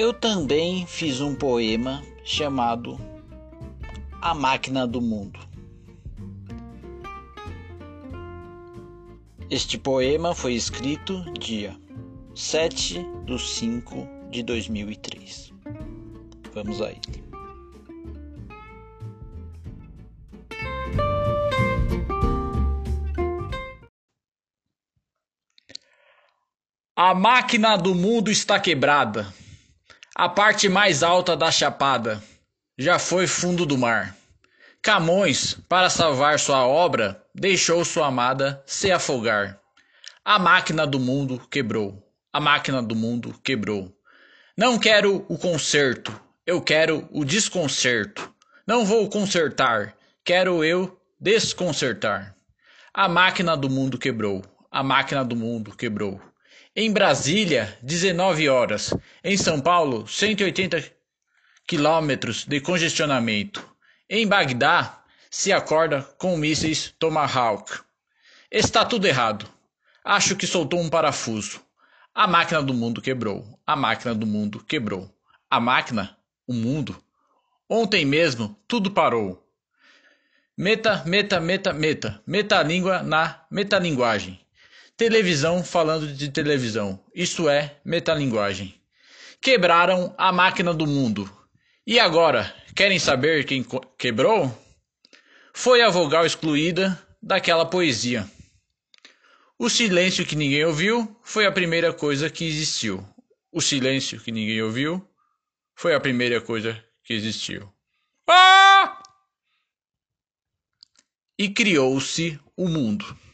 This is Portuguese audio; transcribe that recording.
Eu também fiz um poema chamado A Máquina do Mundo. Este poema foi escrito dia 7 de 5 de 2003. Vamos a ele. A máquina do mundo está quebrada. A parte mais alta da chapada já foi fundo do mar. Camões, para salvar sua obra, deixou sua amada se afogar. A máquina do mundo quebrou. A máquina do mundo quebrou. Não quero o conserto, eu quero o desconcerto. Não vou consertar, quero eu desconcertar. A máquina do mundo quebrou. A máquina do mundo quebrou. Em Brasília, 19 horas. Em São Paulo, 180 quilômetros de congestionamento. Em Bagdá, se acorda com mísseis Tomahawk. Está tudo errado. Acho que soltou um parafuso. A máquina do mundo quebrou. A máquina do mundo quebrou. A máquina, o mundo. Ontem mesmo, tudo parou. Meta, meta, meta, meta. Metalinguagem na metalinguagem. Televisão falando de televisão. Isso é metalinguagem. Quebraram a máquina do mundo. E agora, querem saber quem quebrou? Foi a vogal excluída daquela poesia. O silêncio que ninguém ouviu foi a primeira coisa que existiu. O silêncio que ninguém ouviu foi a primeira coisa que existiu. Ah! E criou-se o mundo.